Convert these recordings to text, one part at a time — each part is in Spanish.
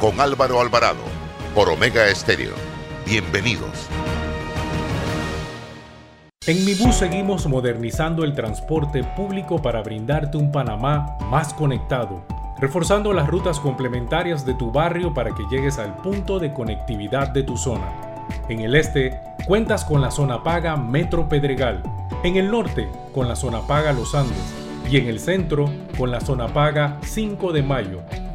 con Álvaro Alvarado por Omega Estéreo. Bienvenidos. En Mi Bus seguimos modernizando el transporte público para brindarte un Panamá más conectado, reforzando las rutas complementarias de tu barrio para que llegues al punto de conectividad de tu zona. En el este, cuentas con la zona paga Metro Pedregal, en el norte, con la zona paga Los Andes, y en el centro, con la zona paga 5 de Mayo,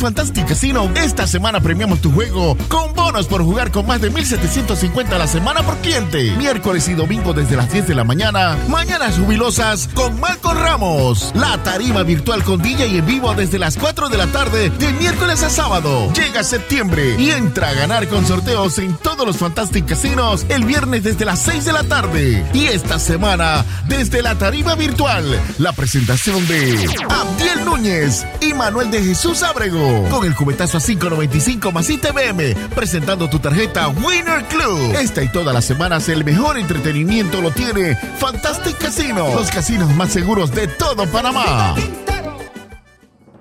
Fantastic Casino, esta semana premiamos tu juego con bonos por jugar con más de 1750 a la semana por cliente. Miércoles y domingo desde las 10 de la mañana. Mañanas jubilosas con Malcolm Ramos. La tarima virtual con DJ en vivo desde las 4 de la tarde de miércoles a sábado. Llega septiembre y entra a ganar con sorteos en todos los Fantastic Casinos el viernes desde las 6 de la tarde. Y esta semana desde la tarima virtual, la presentación de Abdiel Núñez y Manuel de Jesús Abrego con el cubetazo a 5.95 más ITBM, presentando tu tarjeta Winner Club. Esta y todas las semanas el mejor entretenimiento lo tiene Fantastic Casino, los casinos más seguros de todo Panamá.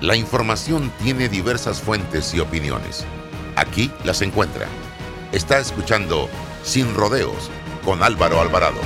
La información tiene diversas fuentes y opiniones. Aquí las encuentra. Está escuchando Sin Rodeos con Álvaro Alvarado.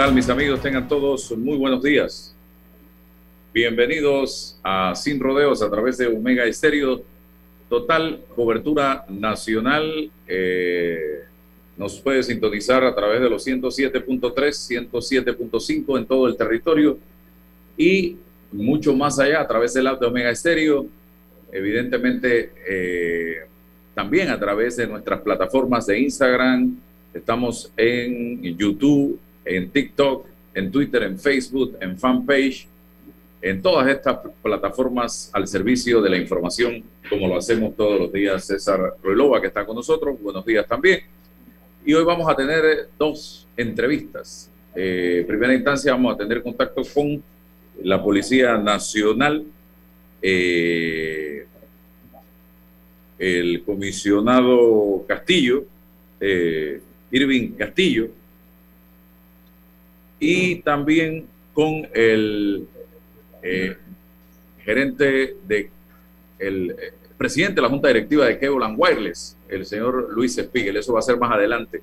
Tal, mis amigos? Tengan todos muy buenos días. Bienvenidos a Sin Rodeos a través de Omega Estéreo. Total cobertura nacional. Eh, nos puede sintonizar a través de los 107.3, 107.5 en todo el territorio y mucho más allá a través del app de Omega Estéreo. Evidentemente, eh, también a través de nuestras plataformas de Instagram. Estamos en YouTube, en TikTok, en Twitter, en Facebook, en fanpage, en todas estas plataformas al servicio de la información, como lo hacemos todos los días. César Ruelova, que está con nosotros, buenos días también. Y hoy vamos a tener dos entrevistas. eh, primera instancia vamos a tener contacto con la Policía Nacional, eh, el comisionado Castillo, eh, Irving Castillo, y también con el gerente de el presidente de la Junta Directiva de Cable Wireless, el señor Luis Spiegel. Eso va a ser más adelante.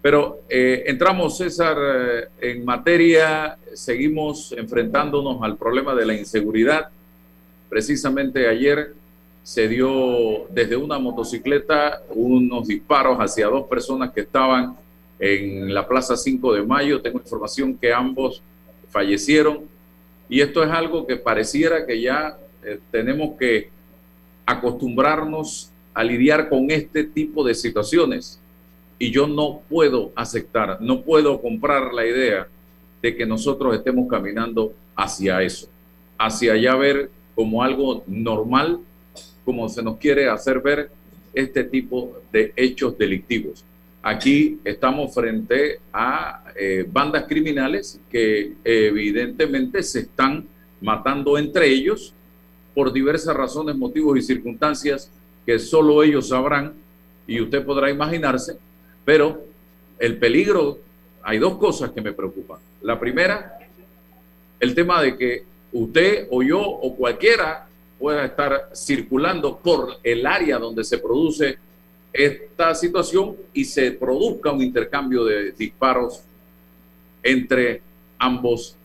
Pero eh, entramos, César, eh, en materia, seguimos enfrentándonos al problema de la inseguridad. Precisamente ayer se dio desde una motocicleta unos disparos hacia dos personas que estaban en la Plaza 5 de Mayo. Tengo información que ambos fallecieron y esto es algo que pareciera que ya eh, tenemos que acostumbrarnos a lidiar con este tipo de situaciones y yo no puedo aceptar, no puedo comprar la idea de que nosotros estemos caminando hacia eso, hacia allá ver como algo normal, como se nos quiere hacer ver este tipo de hechos delictivos. Aquí estamos frente a eh, bandas criminales que evidentemente se están matando entre ellos por diversas razones, motivos y circunstancias que solo ellos sabrán y usted podrá imaginarse pero el peligro, hay dos cosas que me preocupan. La primera, el tema de que usted o yo o cualquiera pueda estar circulando por el área donde se produce esta situación y se produzca un intercambio de disparos entre ambos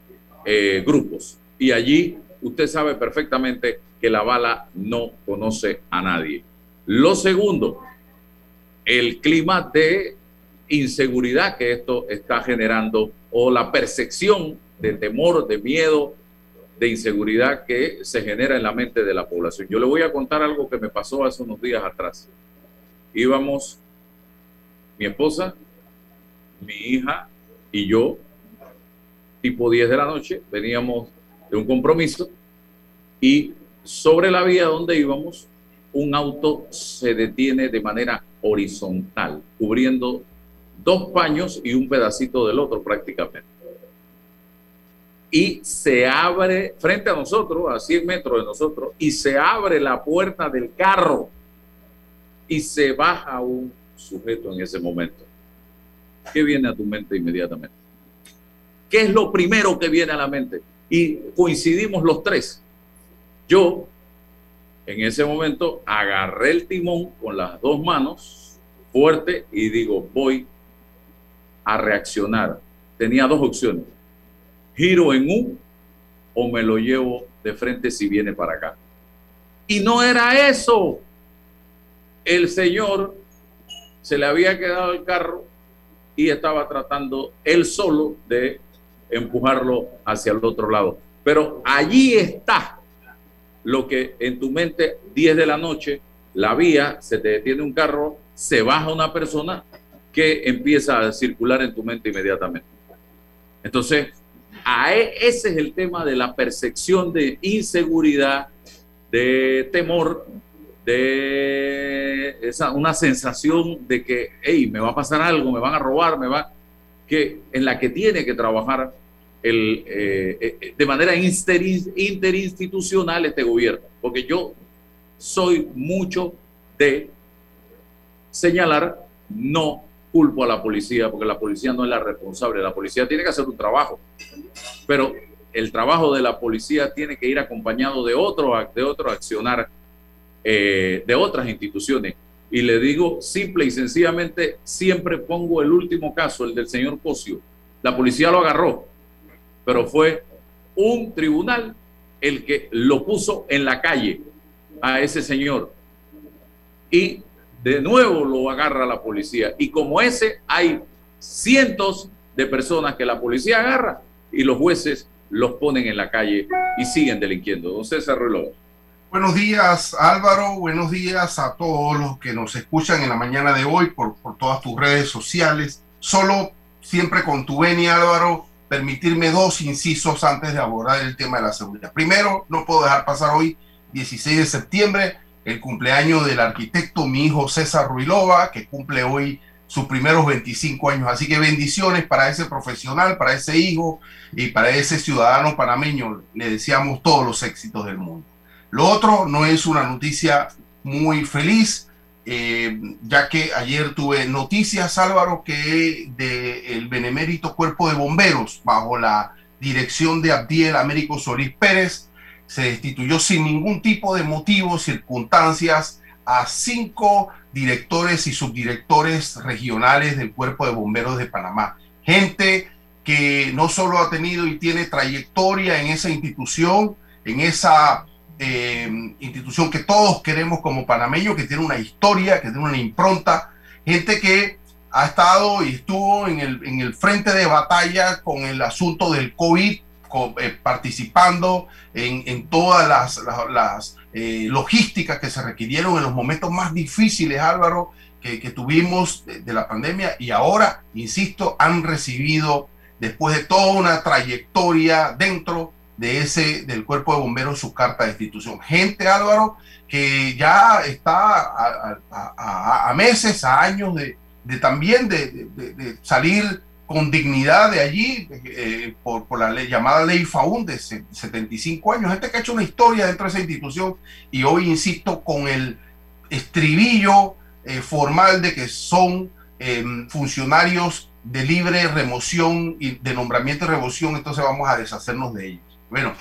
eh, grupos. Y allí usted sabe perfectamente que la bala no conoce a nadie. Lo segundo, el clima de inseguridad que esto está generando o la percepción de temor, de miedo, de inseguridad que se genera en la mente de la población. Yo le voy a contar algo que me pasó hace unos días atrás. Íbamos, mi esposa, mi hija y yo, tipo 10 de la noche, veníamos de un compromiso y sobre la vía donde íbamos, un auto se detiene de manera horizontal, cubriendo dos paños y un pedacito del otro prácticamente. Y se abre frente a nosotros, a 100 metros de nosotros, y se abre la puerta del carro y se baja un sujeto en ese momento. ¿Qué viene a tu mente inmediatamente? ¿Qué es lo primero que viene a la mente? Y coincidimos los tres. Yo, en ese momento, agarré el timón con las dos manos fuerte y digo, voy a reaccionar. Tenía dos opciones. Giro en U o me lo llevo de frente si viene para acá. Y no era eso. El señor se le había quedado el carro y estaba tratando él solo de empujarlo hacia el otro lado. Pero allí está lo que en tu mente, 10 de la noche, la vía, se te detiene un carro, se baja una persona que empieza a circular en tu mente inmediatamente. Entonces, e, ese es el tema de la percepción de inseguridad, de temor, de esa, una sensación de que, hey, me va a pasar algo, me van a robar, me va, que en la que tiene que trabajar el, eh, eh, de manera interinstitucional este gobierno, porque yo soy mucho de señalar, no culpo a la policía, porque la policía no es la responsable, la policía tiene que hacer un trabajo, pero el trabajo de la policía tiene que ir acompañado de otro, de otro accionar eh, de otras instituciones. Y le digo simple y sencillamente, siempre pongo el último caso, el del señor Cosio. La policía lo agarró, pero fue un tribunal el que lo puso en la calle a ese señor. Y de nuevo lo agarra la policía. Y como ese, hay cientos de personas que la policía agarra y los jueces los ponen en la calle y siguen delinquiendo. Don César Reloj. Buenos días Álvaro, buenos días a todos los que nos escuchan en la mañana de hoy por, por todas tus redes sociales. Solo siempre con tu venia Álvaro, permitirme dos incisos antes de abordar el tema de la seguridad. Primero, no puedo dejar pasar hoy, 16 de septiembre, el cumpleaños del arquitecto, mi hijo César Ruilova, que cumple hoy sus primeros 25 años. Así que bendiciones para ese profesional, para ese hijo y para ese ciudadano panameño. Le deseamos todos los éxitos del mundo. Lo otro no es una noticia muy feliz, eh, ya que ayer tuve noticias, Álvaro, que del benemérito cuerpo de bomberos, bajo la dirección de Abdiel Américo Solís Pérez, se destituyó sin ningún tipo de motivo, circunstancias, a cinco directores y subdirectores regionales del Cuerpo de Bomberos de Panamá. Gente que no solo ha tenido y tiene trayectoria en esa institución, en esa eh, institución que todos queremos como panameños, que tiene una historia, que tiene una impronta, gente que ha estado y estuvo en el, en el frente de batalla con el asunto del COVID, eh, participando en, en, todas las, las, eh, logísticas que se requirieron en los momentos más difíciles, Álvaro, que, que tuvimos de, de, la pandemia y ahora, insisto, han recibido, después de toda una trayectoria dentro de ese, del cuerpo de bomberos, su carta de institución. Gente, Álvaro, que ya está a, meses, a años de, de también de, salir con dignidad de allí eh, por, por, la ley, llamada ley FAUN de 75 años. Gente que ha hecho una historia dentro de esa institución y hoy, insisto, con el estribillo eh, formal de que son eh, funcionarios de libre remoción y de nombramiento y remoción, entonces vamos a deshacernos de ellos. Bueno,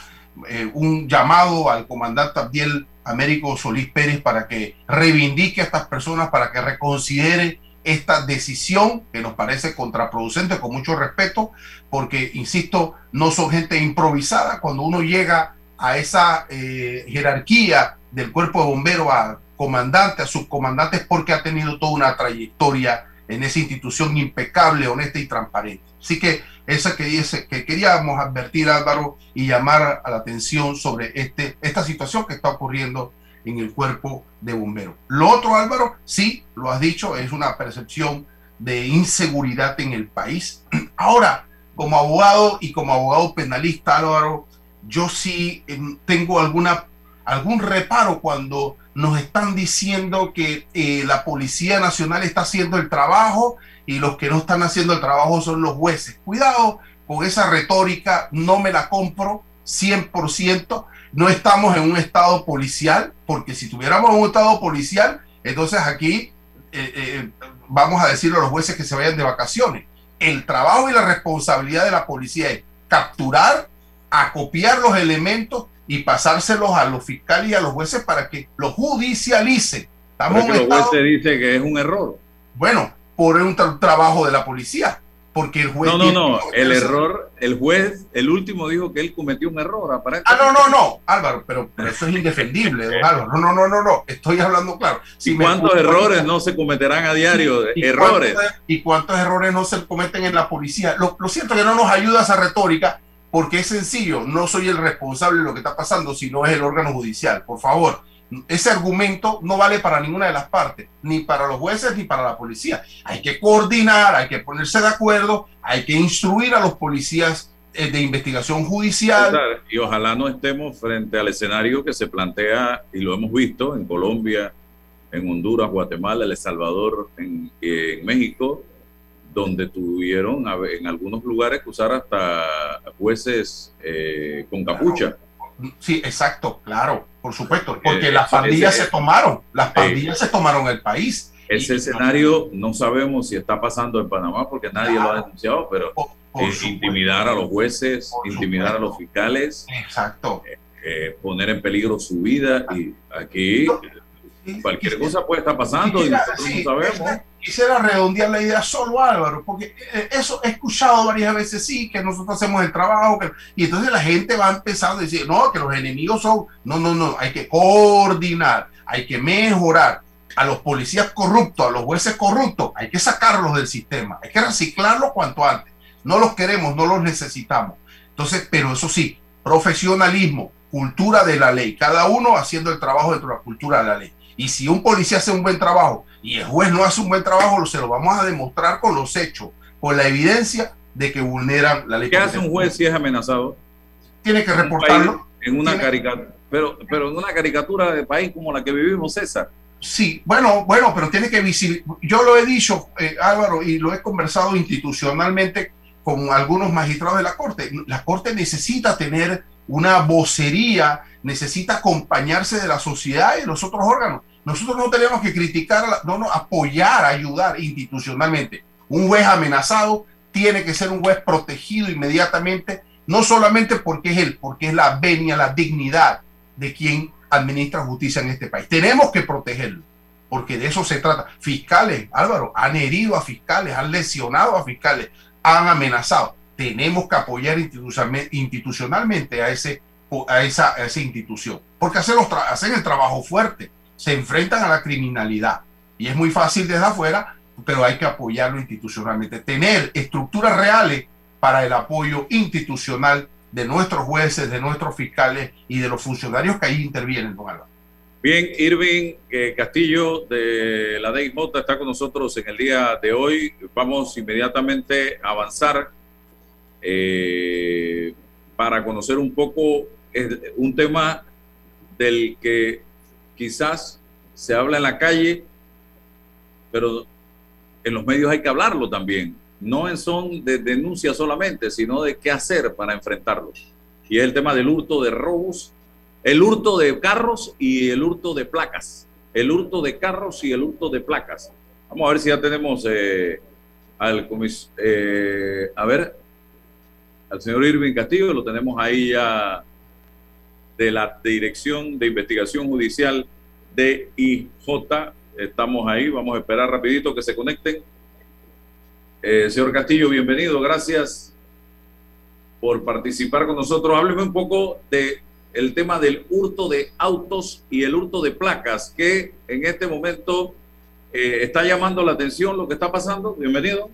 eh, un llamado al comandante Abdiel Américo Solís Pérez para que reivindique a estas personas, para que reconsidere esta decisión que nos parece contraproducente, con mucho respeto, porque, insisto, no son gente improvisada. Cuando uno llega a esa eh, jerarquía del cuerpo de bomberos, a comandante, a subcomandante, es porque ha tenido toda una trayectoria en esa institución impecable, honesta y transparente. Así que esa que, dice, que queríamos advertir, Álvaro, y llamar a la atención sobre este, esta situación que está ocurriendo en el cuerpo de bomberos. Lo otro, Álvaro, sí, lo has dicho, es una percepción de inseguridad en el país. Ahora, como abogado y como abogado penalista, Álvaro, yo sí tengo alguna, algún reparo cuando nos están diciendo que eh, la Policía Nacional está haciendo el trabajo y los que no están haciendo el trabajo son los jueces. Cuidado con esa retórica, no me la compro 100%. No estamos en un estado policial, porque si tuviéramos un estado policial, entonces aquí eh, eh, vamos a decirle a los jueces que se vayan de vacaciones. El trabajo y la responsabilidad de la policía es capturar, acopiar los elementos y pasárselos a los fiscales y a los jueces para que los judicialicen. Estamos Pero que los jueces dicen que es un error. Bueno, por un tra trabajo de la policía. Porque el juez. No, no, no. El error, el juez, el último dijo que él cometió un error. Ah, no, no, no, Álvaro, pero, pero eso es indefendible, don Álvaro. No, no, no, no, no. Estoy hablando claro. Si ¿Cuántos errores no se cometerán a diario? ¿Y errores. Cuántos, ¿Y cuántos errores no se cometen en la policía? Lo, lo cierto es que no nos ayuda esa retórica porque es sencillo. No soy el responsable de lo que está pasando, sino es el órgano judicial. Por favor ese argumento no vale para ninguna de las partes, ni para los jueces ni para la policía. Hay que coordinar, hay que ponerse de acuerdo, hay que instruir a los policías eh, de investigación judicial. Y ojalá no estemos frente al escenario que se plantea, y lo hemos visto en Colombia, en Honduras, Guatemala, El Salvador, en, en México, donde tuvieron en algunos lugares que usar hasta jueces eh, con capucha. Sí, exacto, claro, por supuesto, porque las pandillas se tomaron, las pandillas se tomaron el país. Ese escenario no sabemos si está pasando en Panamá porque nadie lo ha denunciado, pero por, por eh, intimidar a los jueces, intimidar supuesto. a los fiscales, exacto, eh, eh, poner en peligro su vida y aquí cualquier cosa puede estar pasando y nosotros sí, no sabemos. Quisiera redondear la idea solo Álvaro, porque eh, eso he escuchado varias veces, sí, que nosotros hacemos el trabajo, que, y entonces la gente va empezando a decir, no, que los enemigos son, no, no, no, hay que coordinar, hay que mejorar. A los policías corruptos, a los jueces corruptos, hay que sacarlos del sistema, hay que reciclarlos cuanto antes. No los queremos, no los necesitamos. Entonces, pero eso sí, profesionalismo, cultura de la ley, cada uno haciendo el trabajo dentro de la cultura de la ley. Y si un policía hace un buen trabajo y el juez no hace un buen trabajo, se lo vamos a demostrar con los hechos, con la evidencia de que vulneran la ley. ¿Qué hace un juez si es amenazado? Tiene que reportarlo. En una caricatura, pero, pero en una caricatura de país como la que vivimos, César, Sí, bueno, bueno, pero tiene que visibilizar. Yo lo he dicho, eh, Álvaro, y lo he conversado institucionalmente con algunos magistrados de la Corte. La Corte necesita tener una vocería, necesita acompañarse de la sociedad y de los otros órganos. Nosotros no tenemos que criticar, no, no, apoyar, ayudar institucionalmente. Un juez amenazado tiene que ser un juez protegido inmediatamente, no solamente porque es él, porque es la venia, la dignidad de quien administra justicia en este país. Tenemos que protegerlo, porque de eso se trata. Fiscales, Álvaro, han herido a fiscales, han lesionado a fiscales, han amenazado. Tenemos que apoyar institucionalmente a, ese, a, esa, esa institución, porque hacen, el trabajo fuerte, se enfrentan a la criminalidad. Y es muy fácil desde afuera, pero hay que apoyarlo institucionalmente. Tener estructuras reales para el apoyo institucional de nuestros jueces, de nuestros fiscales y de los funcionarios que ahí intervienen, don Álvaro. Bien, Irving eh, Castillo de la DIJ está con nosotros en el día de hoy. Vamos inmediatamente a avanzar eh, para conocer un poco un tema del que quizás se habla en la calle, pero en los medios hay que hablarlo también no son de denuncia solamente, sino de qué hacer para enfrentarlo. Y es el tema del hurto de robos, el hurto de carros y el hurto de placas. El hurto de carros y el hurto de placas. Vamos a ver si ya tenemos eh, al comis eh, a ver, al señor Irving Castillo, lo tenemos ahí ya de la Dirección de Investigación Judicial de IJ. Estamos ahí, vamos a esperar rapidito que se conecten. Eh, señor Castillo, bienvenido, gracias por participar con nosotros. Hábleme un poco de tema del hurto de autos y el hurto de placas, que en este momento eh, está llamando la atención lo que está pasando. Bienvenido.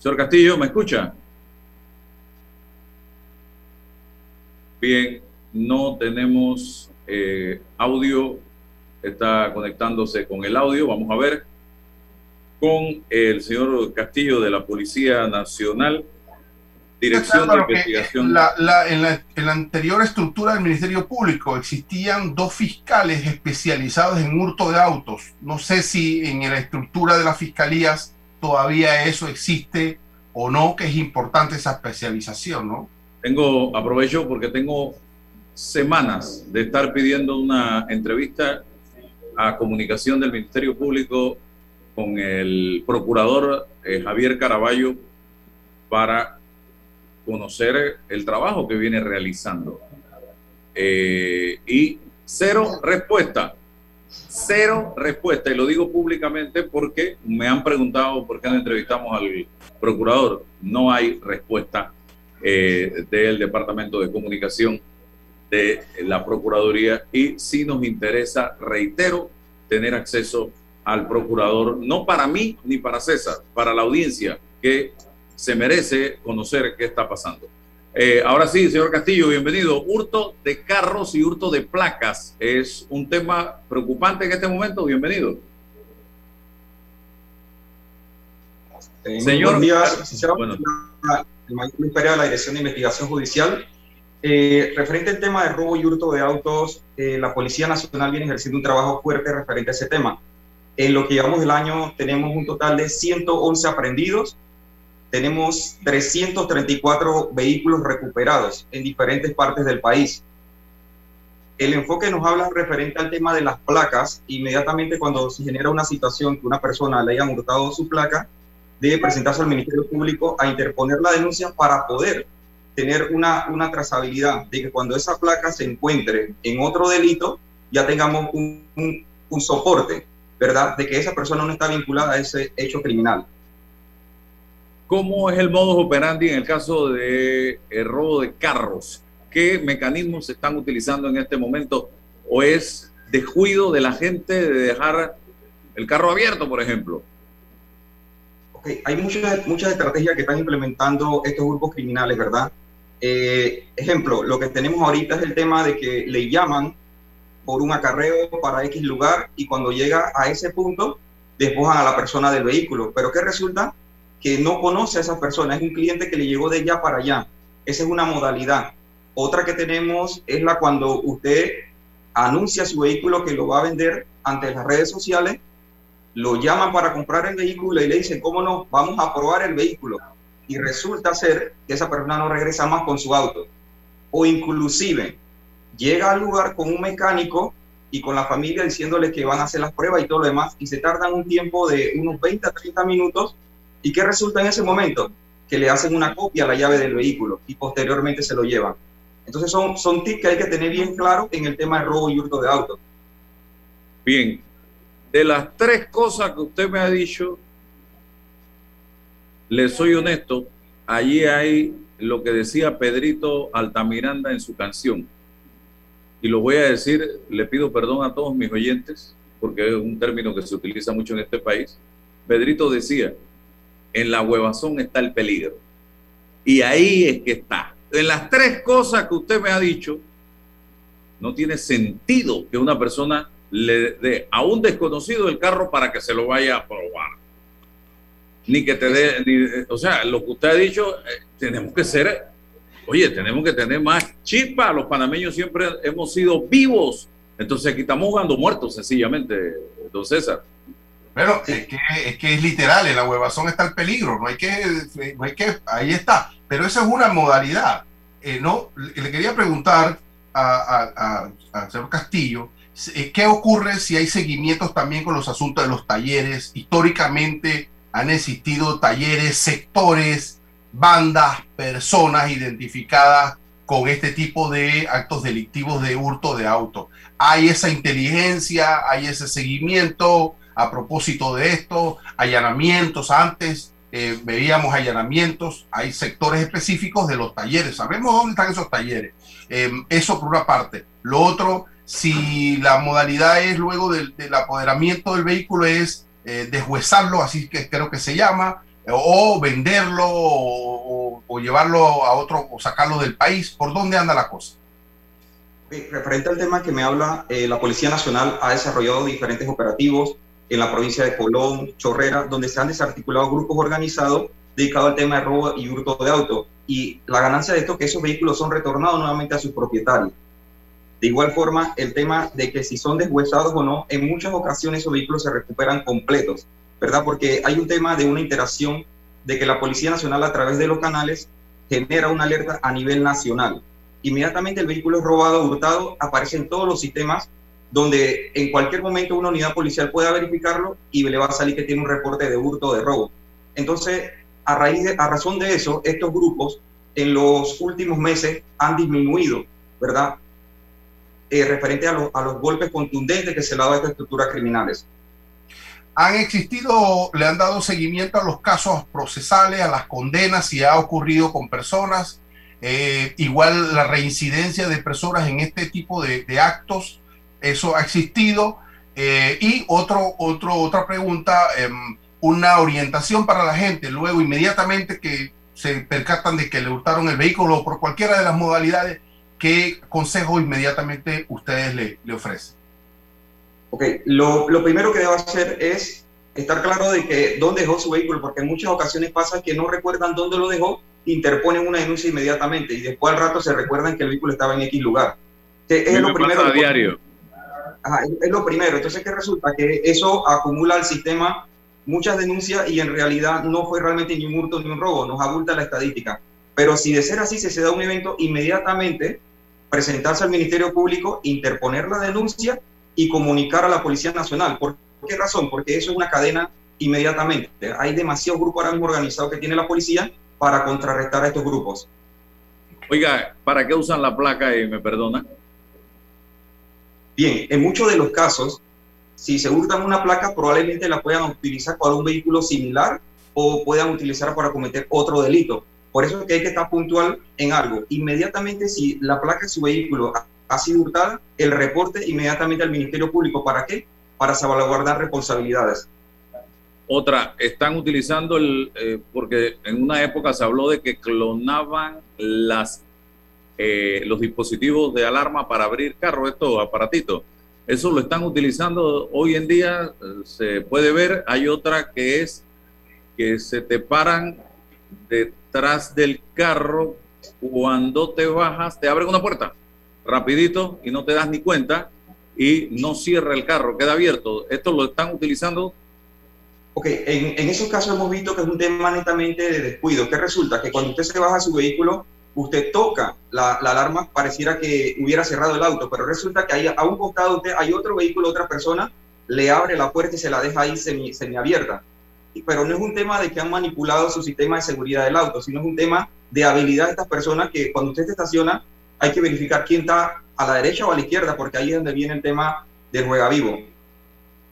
Señor Castillo, ¿me escucha? Bien, no tenemos eh, audio está conectándose con el audio. Vamos a ver con el señor Castillo de la Policía Nacional, Dirección de Investigación. en, la, anterior estructura del Ministerio Público existían dos fiscales especializados en hurto de autos. No sé si en la estructura de las fiscalías todavía eso existe o no, que es importante esa especialización, ¿no? Tengo, aprovecho porque tengo semanas de estar pidiendo una entrevista a comunicación del Ministerio Público con el procurador eh, Javier Caraballo para conocer el trabajo que viene realizando. Eh, y cero respuesta, cero respuesta. Y lo digo públicamente porque me han preguntado por qué no entrevistamos al procurador. No hay respuesta eh, del Departamento de Comunicación de la Procuraduría y si nos interesa, reitero, tener acceso al procurador, no para mí ni para César, para la audiencia que se merece conocer qué está pasando. Eh, ahora sí, señor Castillo, bienvenido. Hurto de carros y hurto de placas es un tema preocupante en este momento. Bienvenido. Eh, señor, bueno. Mayor de la Dirección de Investigación Judicial eh, referente al tema de robo y hurto de autos, eh, la Policía Nacional viene ejerciendo un trabajo fuerte referente a ese tema. En lo que llevamos del año tenemos un total de 111 aprendidos, tenemos 334 vehículos recuperados en diferentes partes del país. El enfoque nos habla referente al tema de las placas. Inmediatamente cuando se genera una situación que una persona le haya hurtado su placa, debe presentarse al Ministerio Público a interponer la denuncia para poder tener una, una trazabilidad de que cuando esa placa se encuentre en otro delito, ya tengamos un, un, soporte, ¿verdad? De que esa persona no está vinculada a ese hecho criminal. ¿Cómo es el modus operandi en el caso de el robo de carros? ¿Qué mecanismos se están utilizando en este momento? ¿O es descuido de la gente de dejar el carro abierto, por ejemplo? Hay muchas, muchas estrategias que están implementando estos grupos criminales, ¿verdad? Eh, ejemplo, lo que tenemos ahorita es el tema de que le llaman por un acarreo para X lugar y cuando llega a ese punto despojan a la persona del vehículo. Pero ¿qué resulta? Que no conoce a esa persona, es un cliente que le llegó de allá para allá. Esa es una modalidad. Otra que tenemos es la cuando usted anuncia su vehículo que lo va a vender ante las redes sociales, lo llaman para comprar el vehículo y le dicen, ¿cómo no? Vamos a probar el vehículo. Y resulta ser que esa persona no regresa más con su auto. O inclusive llega al lugar con un mecánico y con la familia diciéndole que van a hacer las pruebas y todo lo demás, y se tardan un tiempo de unos 20 a 30 minutos. ¿Y qué resulta en ese momento? Que le hacen una copia a la llave del vehículo y posteriormente se lo llevan. Entonces son, son tips que hay que tener bien claro en el tema de robo y hurto de auto. Bien, de las tres cosas que usted me ha dicho, le soy honesto, allí hay lo que decía Pedrito Altamiranda en su canción. Y lo voy a decir, le pido perdón a todos mis oyentes, porque es un término que se utiliza mucho en este país. Pedrito decía, en la huevazón está el peligro. Y ahí es que está en las tres cosas que usted me ha dicho, no tiene sentido que una persona le dé a un desconocido el carro para que se lo vaya a probar. Ni que te dé, o sea, lo que usted ha dicho, eh, tenemos que ser, oye, tenemos que tener más chispa. Los panameños siempre hemos sido vivos. Entonces aquí estamos jugando muertos, sencillamente, don César. Pero es que, es que es literal, en la huevazón está el peligro, no hay que, no hay que, ahí está pero esa es una modalidad. Eh, no, le quería preguntar a, señor Castillo, ¿qué ocurre si hay seguimientos también con los asuntos de los talleres? Históricamente han existido talleres, sectores, bandas, personas identificadas con este tipo de actos delictivos de hurto de auto. Hay esa inteligencia, hay ese seguimiento a propósito de esto, allanamientos antes eh, veíamos allanamientos, hay sectores específicos de los talleres, sabemos dónde están esos talleres. Em, eso por una parte. Lo otro, si la modalidad es luego del, apoderamiento del vehículo es eh, deshuesarlo, así que creo que se llama, o venderlo o, llevarlo a otro o sacarlo del país, ¿por dónde anda la cosa? Referente al tema que me habla, eh, la Policía Nacional ha desarrollado diferentes operativos en la provincia de Colón, Chorrera, donde se han desarticulado grupos organizados dedicados al tema de robo y hurto de auto. Y la ganancia de esto es que esos vehículos son retornados nuevamente a sus propietarios. De igual forma, el tema de que si son deshuesados o no, en muchas ocasiones esos vehículos se recuperan completos, ¿verdad? Porque hay un tema de una interacción de que la Policía Nacional a través de los canales genera una alerta a nivel nacional. Inmediatamente el vehículo es robado, hurtado, aparece en todos los sistemas donde en cualquier momento una unidad policial pueda verificarlo y le va a salir que tiene un reporte de hurto o de robo. Entonces, a, raíz de, a razón de eso, estos grupos en los últimos meses han disminuido, ¿verdad? Eh, referente a, a, los golpes contundentes que se le ha dado a estas estructuras criminales. ¿Han existido, le han dado seguimiento a los casos procesales, a las condenas, si ha ocurrido con personas? Eh, igual la reincidencia de personas en este tipo de, de actos eso ha existido. Eh, y otro, otro, otra pregunta, em, una orientación para la gente, luego inmediatamente que se percatan de que le hurtaron el vehículo por cualquiera de las modalidades, ¿qué consejo inmediatamente ustedes le, le ofrecen? Ok, lo, lo, primero que debe hacer es estar claro de que dónde dejó su vehículo, porque en muchas ocasiones pasa que no recuerdan dónde lo dejó, interponen una denuncia inmediatamente y después al rato se recuerdan que el vehículo estaba en X lugar. Es lo primero. A diario es lo primero. Entonces, ¿qué resulta? Que eso acumula al sistema muchas denuncias y en realidad no fue realmente ni un hurto ni un robo, nos abulta la estadística. Pero si de ser así se, se da un evento, inmediatamente presentarse al Ministerio Público, interponer la denuncia y comunicar a la Policía Nacional. ¿Por qué razón? Porque eso es una cadena inmediatamente. Hay demasiados grupos ahora mismo organizados que tiene la policía para contrarrestar a estos grupos. Oiga, ¿para qué usan la placa? Y me perdona. Bien, en muchos de los casos, si se hurtan una placa, probablemente la puedan utilizar para un vehículo similar o puedan utilizar para cometer otro delito. Por eso es que hay que estar puntual en algo. Inmediatamente, si la placa de su vehículo ha sido hurtada, el reporte inmediatamente al Ministerio Público. ¿Para qué? Para salvaguardar responsabilidades. Otra, están utilizando el, eh, porque en una época se habló de que clonaban las eh, los dispositivos de alarma para abrir carros, estos aparatitos. Eso lo están utilizando hoy en día, se puede ver. Hay otra que es que se te paran detrás del carro cuando te bajas, te abren una puerta rapidito y no te das ni cuenta y no cierra el carro, queda abierto. ¿Esto lo están utilizando? Ok, en, en esos casos hemos visto que es un tema netamente de descuido. ¿Qué resulta? Que cuando usted se baja su vehículo, usted toca la, alarma, pareciera que hubiera cerrado el auto, pero resulta que ahí a un costado usted hay otro vehículo, otra persona, le abre la puerta y se la deja ahí semi, semiabierta. Pero no es un tema de que han manipulado su sistema de seguridad del auto, sino es un tema de habilidad de estas personas que cuando usted se estaciona hay que verificar quién está a la derecha o a la izquierda, porque ahí es donde viene el tema del juega vivo.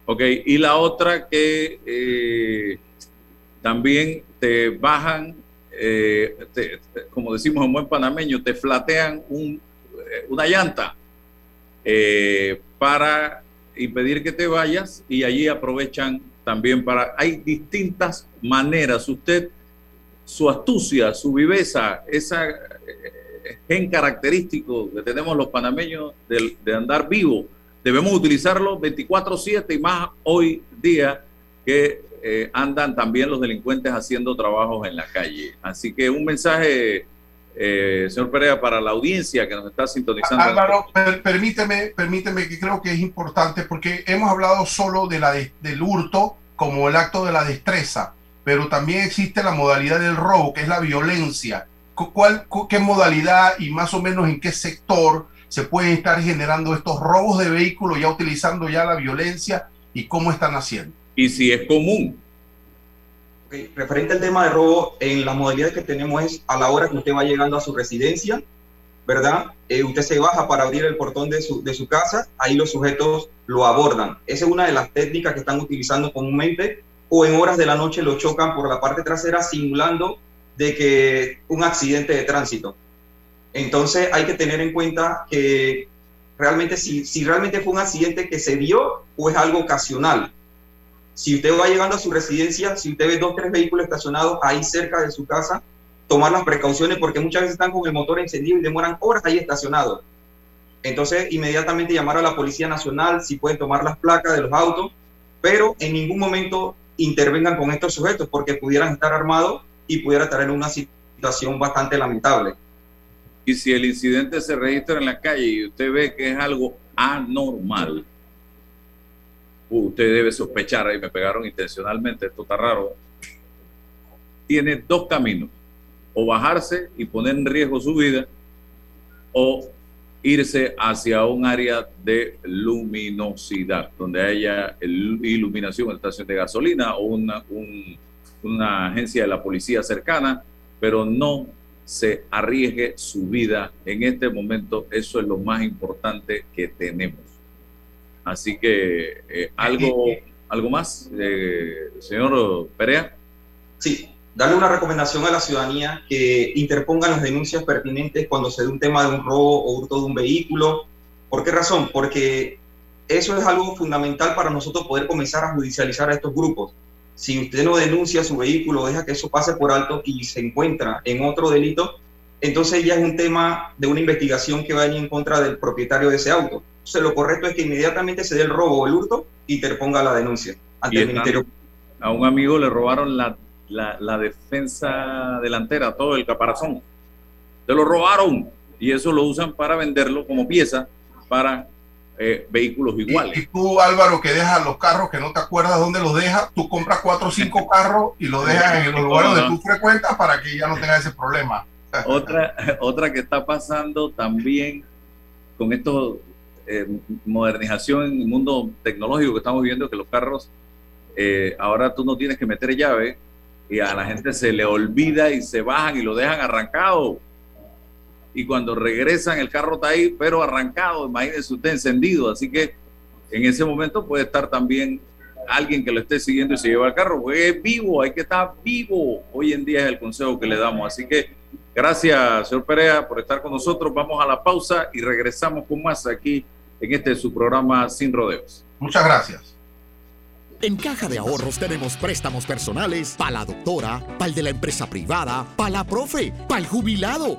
Ok, y la otra que eh, también te bajan eh, como decimos en buen panameño, te flatean un, eh, una llanta para impedir que te vayas y allí aprovechan también para... Hay distintas maneras. Usted, su astucia, su viveza, esa gen característico que tenemos los panameños de, de andar vivo, debemos utilizarlo 24/7 y más hoy día que eh, andan también los delincuentes haciendo trabajos en la calle. Así que un mensaje, eh, señor Perea, para la audiencia que nos está sintonizando. Álvaro, permíteme, permíteme que creo que es importante porque hemos hablado solo de la del hurto como el acto de la destreza, pero también existe la modalidad del robo, que es la violencia. ¿Cuál, ¿Qué modalidad y más o menos en qué sector se pueden estar generando estos robos de vehículos ya utilizando ya la violencia y cómo están haciendo? y si es común. Referente al tema de robo, en las modalidades que tenemos es a la hora que usted va llegando a su residencia, ¿verdad? Eh, usted se baja para abrir el portón de su, de su casa, ahí los sujetos lo abordan. Esa es una de las técnicas que están utilizando comúnmente, o en horas de la noche lo chocan por la parte trasera simulando de que un accidente de tránsito. Entonces hay que tener en cuenta que realmente si, si realmente fue un accidente que se dio o es algo ocasional. Si usted va llegando a su residencia, si usted ve dos, tres vehículos estacionados ahí cerca de su casa, tomar las precauciones porque muchas veces están con el motor encendido y demoran horas ahí estacionados. Entonces, inmediatamente llamar a la Policía Nacional si pueden tomar las placas de los autos, pero en ningún momento intervengan con estos sujetos porque pudieran estar armados y pudiera traer una situación bastante lamentable. Y si el incidente se registra en la calle y usted ve que es algo anormal, usted debe sospechar, ahí me pegaron intencionalmente, esto está raro. Tiene dos caminos, o bajarse y poner en riesgo su vida, o irse hacia un área de luminosidad, donde haya iluminación, estación de gasolina o una, una agencia de la policía cercana, pero no se arriesgue su vida en este momento. Eso es lo más importante que tenemos. Así que eh, algo, algo más, eh, señor Perea. Sí, darle una recomendación a la ciudadanía que interpongan las denuncias pertinentes cuando se dé un tema de un robo o hurto de un vehículo. ¿Por qué razón? Porque eso es algo fundamental para nosotros poder comenzar a judicializar a estos grupos. Si usted no denuncia su vehículo, deja que eso pase por alto y se encuentra en otro delito, entonces ya es un tema de una investigación que vaya en contra del propietario de ese auto lo correcto es que inmediatamente se dé el robo o el hurto y te ponga la denuncia ante el Ministerio. A un amigo le robaron la, la, defensa delantera, todo el caparazón. Te lo robaron y eso lo usan para venderlo como pieza para eh, vehículos iguales. Y, tú, Álvaro, que dejas los carros que no te acuerdas dónde los dejas, tú compras cuatro o cinco carros y los dejas en los lugares donde tú frecuentas para que ya no tengas ese problema. Otra, otra que está pasando también con estos eh, modernización en el mundo tecnológico que estamos viendo, que los carros, eh, ahora tú no tienes que meter llave y a la gente se le olvida y se bajan y lo dejan arrancado. Y cuando regresan el carro está ahí, pero arrancado, imagínese usted encendido. Así que en ese momento puede estar también alguien que lo esté siguiendo y se lleva el carro, porque es vivo, hay que estar vivo. Hoy en día es el consejo que le damos. Así que gracias, señor Perea, por estar con nosotros. Vamos a la pausa y regresamos con más aquí en este su programa Sin Rodeos. Muchas gracias. En Caja de Ahorros tenemos préstamos personales para la doctora, para el de la empresa privada, para la profe, para el jubilado,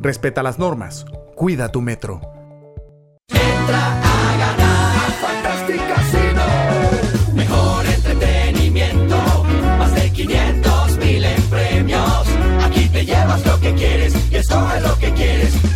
Respeta las normas. Cuida tu metro. Entra a ganar Fantastic Casino. Mejor entretenimiento. Más de 500 mil en premios. Aquí te llevas lo que quieres y escoges lo que quieres.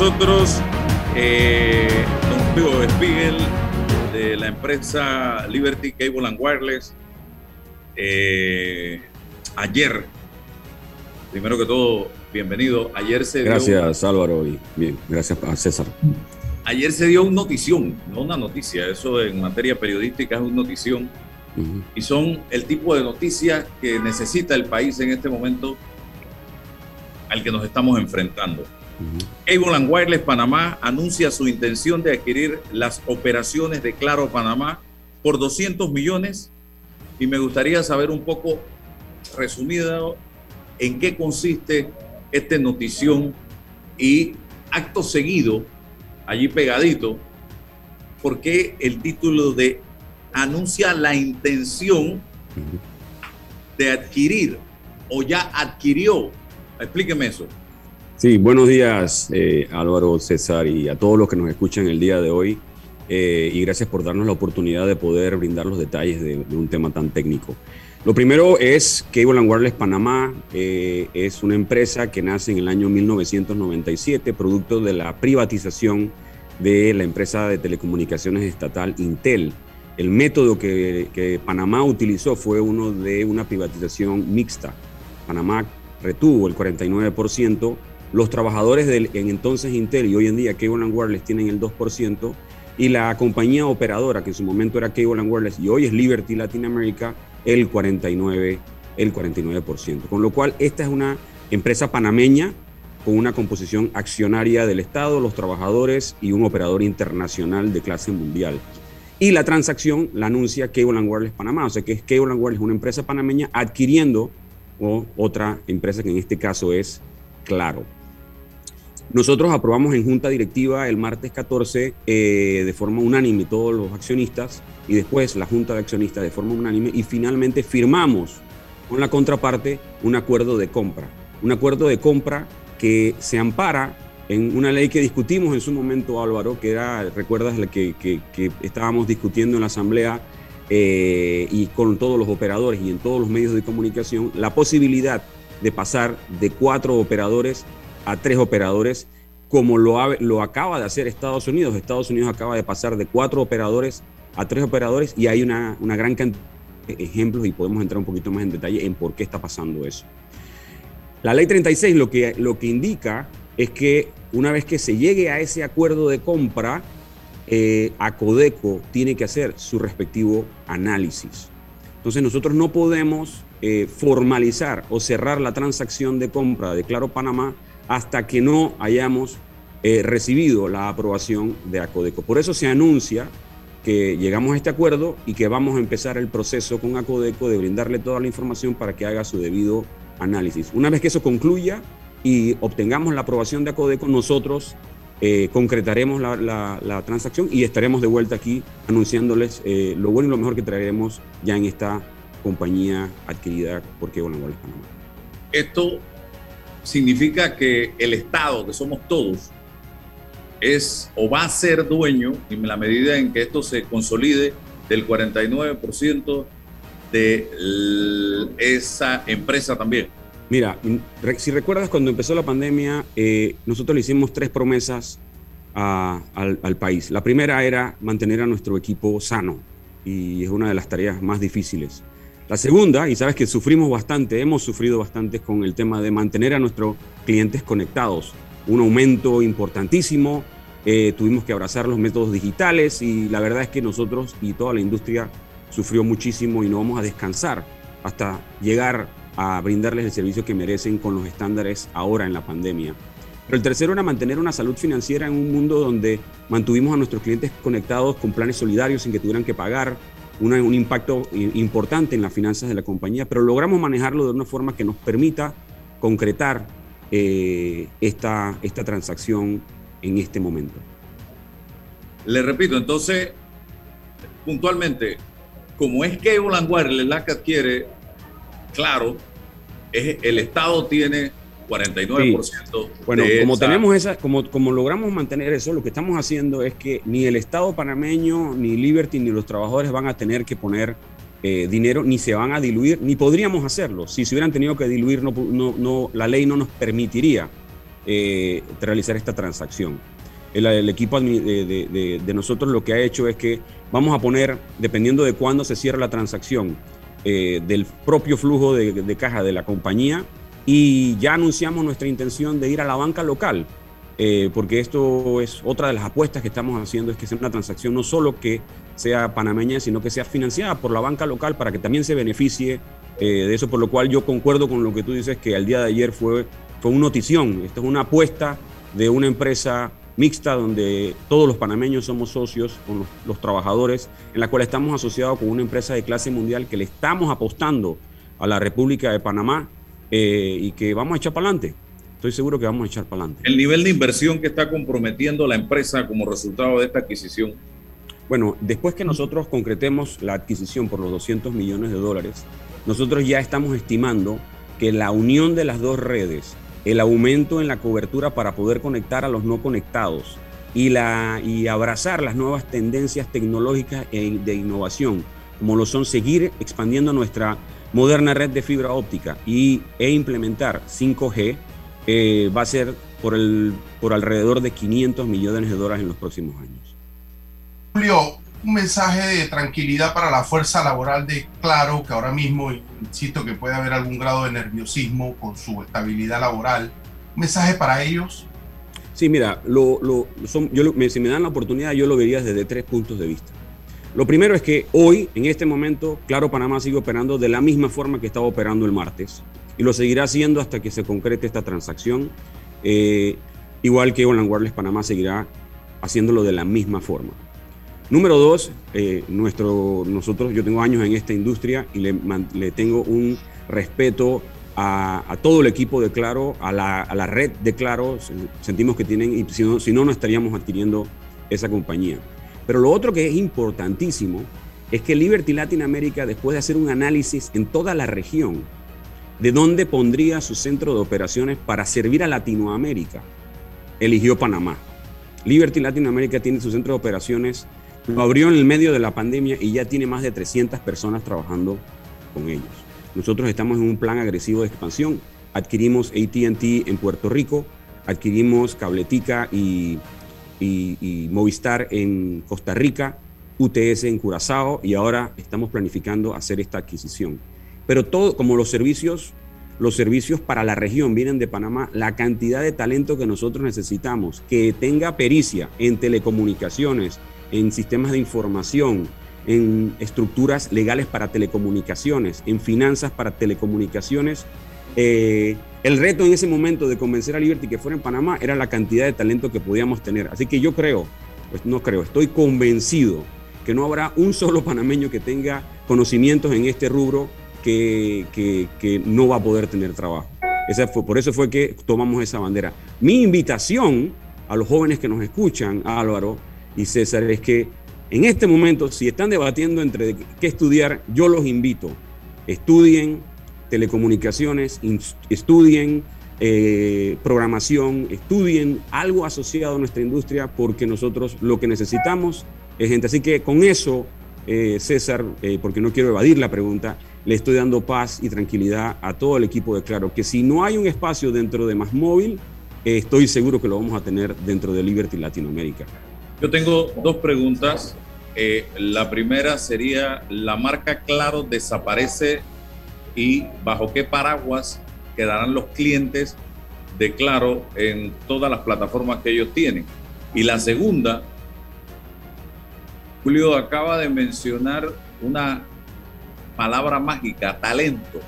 Nosotros, eh, don Pío Spiegel de la empresa Liberty Cable and Wireless. Eh, ayer, primero que todo, bienvenido. Ayer se Gracias Álvaro y bien, gracias a César. Ayer se dio una notición, no una noticia, eso en materia periodística es una notición. Y son el tipo de noticias que necesita el país en este momento al que nos estamos enfrentando. And Wireless Panamá anuncia su intención de adquirir las operaciones de Claro Panamá por 200 millones y me gustaría saber un poco resumido en qué consiste esta notición y acto seguido, allí pegadito, por qué el título de anuncia la intención de adquirir o ya adquirió. Explíqueme eso. Sí, buenos días eh, Álvaro, César y a todos los que nos escuchan el día de hoy. Eh, y gracias por darnos la oportunidad de poder brindar los detalles de, un tema tan técnico. Lo primero es Cable and Wireless Panamá eh, es una empresa que nace en el año 1997, producto de la privatización de la empresa de telecomunicaciones estatal Intel. El método que, que Panamá utilizó fue uno de una privatización mixta. Panamá retuvo el 49%, los trabajadores del en entonces Intel y hoy en día Cable Wireless tienen el 2% y la compañía operadora que en su momento era Cable Wireless y hoy es Liberty Latin America el 49 el 49%. Con lo cual esta es una empresa panameña con una composición accionaria del Estado, los trabajadores y un operador internacional de clase mundial. Y la transacción la anuncia Cable Wireless Panamá, o sea que es Cable Wireless, una empresa panameña adquiriendo otra empresa que en este caso es Claro. Nosotros aprobamos en junta directiva el martes 14 eh, de forma unánime todos los accionistas y después la junta de accionistas de forma unánime y finalmente firmamos con la contraparte un acuerdo de compra. Un acuerdo de compra que se ampara en una ley que discutimos en su momento, Álvaro, que era, recuerdas, la que, estábamos discutiendo en la Asamblea eh, y con todos los operadores y en todos los medios de comunicación, la posibilidad de pasar de cuatro operadores a tres operadores, como lo, lo acaba de hacer Estados Unidos. Estados Unidos acaba de pasar de cuatro operadores a tres operadores y hay una, una gran cantidad de ejemplos y podemos entrar un poquito más en detalle en por qué está pasando eso. La ley 36 lo que, lo que indica es que una vez que se llegue a ese acuerdo de compra, eh, Acodeco tiene que hacer su respectivo análisis. Entonces nosotros no podemos eh, formalizar o cerrar la transacción de compra de Claro Panamá hasta que no hayamos eh, recibido la aprobación de Acodeco. Por eso se anuncia que llegamos a este acuerdo y que vamos a empezar el proceso con Acodeco de brindarle toda la información para que haga su debido análisis. Una vez que eso concluya y obtengamos la aprobación de Acodeco, nosotros eh, concretaremos la, transacción y estaremos de vuelta aquí anunciándoles eh, lo bueno y lo mejor que traeremos ya en esta compañía adquirida por Kevin Panamá. Esto significa que el Estado, que somos todos, es o va a ser dueño, en la medida en que esto se consolide, del 49% de esa empresa también. Mira, si recuerdas cuando empezó la pandemia, eh, nosotros le hicimos tres promesas al, al, país. La primera era mantener a nuestro equipo sano y es una de las tareas más difíciles. La segunda, y sabes que sufrimos bastante, hemos sufrido bastante con el tema de mantener a nuestros clientes conectados. Un aumento importantísimo, eh, tuvimos que abrazar los métodos digitales y la verdad es que nosotros y toda la industria sufrió muchísimo y no vamos a descansar hasta llegar a brindarles el servicio que merecen con los estándares ahora en la pandemia. Pero el tercero era mantener una salud financiera en un mundo donde mantuvimos a nuestros clientes conectados con planes solidarios sin que tuvieran que pagar, un impacto importante en las finanzas de la compañía, pero logramos manejarlo de una forma que nos permita concretar eh, esta, esta transacción en este momento. Le repito, entonces, puntualmente, como es que Wireless la que adquiere, claro, es, el Estado tiene 49%. Bueno, como tenemos esa, como, como logramos mantener eso, lo que estamos haciendo es que ni el Estado panameño, ni Liberty, ni los trabajadores van a tener que poner eh, dinero, ni se van a diluir, ni podríamos hacerlo. Si se hubieran tenido que diluir, no, no, la ley no nos permitiría eh, realizar esta transacción. El, equipo de, de, nosotros lo que ha hecho es que vamos a poner, dependiendo de cuándo se cierra la transacción, eh, del propio flujo de caja de la compañía, y ya anunciamos nuestra intención de ir a la banca local, eh, porque esto es otra de las apuestas que estamos haciendo, es que sea una transacción no solo que sea panameña, sino que sea financiada por la banca local para que también se beneficie eh, de eso, por lo cual yo concuerdo con lo que tú dices, que al día de ayer fue, fue una notición, esto es una apuesta de una empresa mixta donde todos los panameños somos socios con los, los, trabajadores, en la cual estamos asociados con una empresa de clase mundial que le estamos apostando a la República de Panamá eh, y que vamos a echar para adelante. Estoy seguro que vamos a echar para adelante. El nivel de inversión que está comprometiendo la empresa como resultado de esta adquisición. Bueno, después que nosotros concretemos la adquisición por los 200 millones de dólares, nosotros ya estamos estimando que la unión de las dos redes, el aumento en la cobertura para poder conectar a los no conectados y, la, y abrazar las nuevas tendencias tecnológicas e de innovación, como lo son seguir expandiendo nuestra moderna red de fibra óptica y, e implementar 5G eh, va a ser por, el, por alrededor de 500 millones de dólares en los próximos años. Julio, un mensaje de tranquilidad para la fuerza laboral de Claro, que ahora mismo insisto que puede haber algún grado de nerviosismo con su estabilidad laboral. ¿Un mensaje para ellos? Sí, mira, lo, lo, son, yo, si me dan la oportunidad, yo lo vería desde tres puntos de vista. Lo primero es que hoy, en este momento, Claro Panamá sigue operando de la misma forma que estaba operando el martes y lo seguirá haciendo hasta que se concrete esta transacción. Eh, igual que Online Wireless Panamá seguirá haciéndolo de la misma forma. Número dos, eh, nuestro, nosotros, yo tengo años en esta industria y le, tengo un respeto a, todo el equipo de Claro, a la, red de Claro, sentimos que tienen, y si no, si no, no estaríamos adquiriendo esa compañía. Pero lo otro que es importantísimo es que Liberty Latinoamérica, después de hacer un análisis en toda la región, de dónde pondría su centro de operaciones para servir a Latinoamérica, eligió Panamá. Liberty Latinoamérica tiene su centro de operaciones, lo abrió en el medio de la pandemia y ya tiene más de 300 personas trabajando con ellos. Nosotros estamos en un plan agresivo de expansión. Adquirimos ATT en Puerto Rico, adquirimos Cabletica y y, Movistar en Costa Rica, UTS en Curazao y ahora estamos planificando hacer esta adquisición. Pero todo, como los servicios, los servicios para la región vienen de Panamá, la cantidad de talento que nosotros necesitamos, que tenga pericia en telecomunicaciones, en sistemas de información, en estructuras legales para telecomunicaciones, en finanzas para telecomunicaciones, eh, el reto en ese momento de convencer a Liberty que fuera en Panamá era la cantidad de talento que podíamos tener. Así que yo creo, pues no creo, estoy convencido que no habrá un solo panameño que tenga conocimientos en este rubro que, que, no va a poder tener trabajo. Esa fue, por eso fue que tomamos esa bandera. Mi invitación a los jóvenes que nos escuchan, Álvaro y César, es que en este momento, si están debatiendo entre qué estudiar, yo los invito, estudien, telecomunicaciones, estudien eh, programación, estudien algo asociado a nuestra industria porque nosotros lo que necesitamos es gente. Así que con eso eh, César, eh, porque no quiero evadir la pregunta, le estoy dando paz y tranquilidad a todo el equipo de Claro, que si no hay un espacio dentro de Más Móvil, estoy seguro que lo vamos a tener dentro de Liberty Latinoamérica. Yo tengo dos preguntas. la primera sería, ¿la marca Claro desaparece y bajo qué paraguas quedarán los clientes de Claro en todas las plataformas que ellos tienen? Y la segunda, Julio acaba de mencionar una palabra mágica, talento.